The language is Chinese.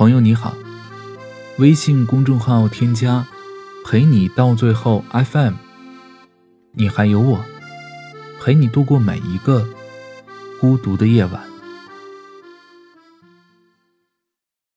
朋友你好。微信公众号添加陪你到最后 fm 你还有我陪你度过每一个孤独的夜晚。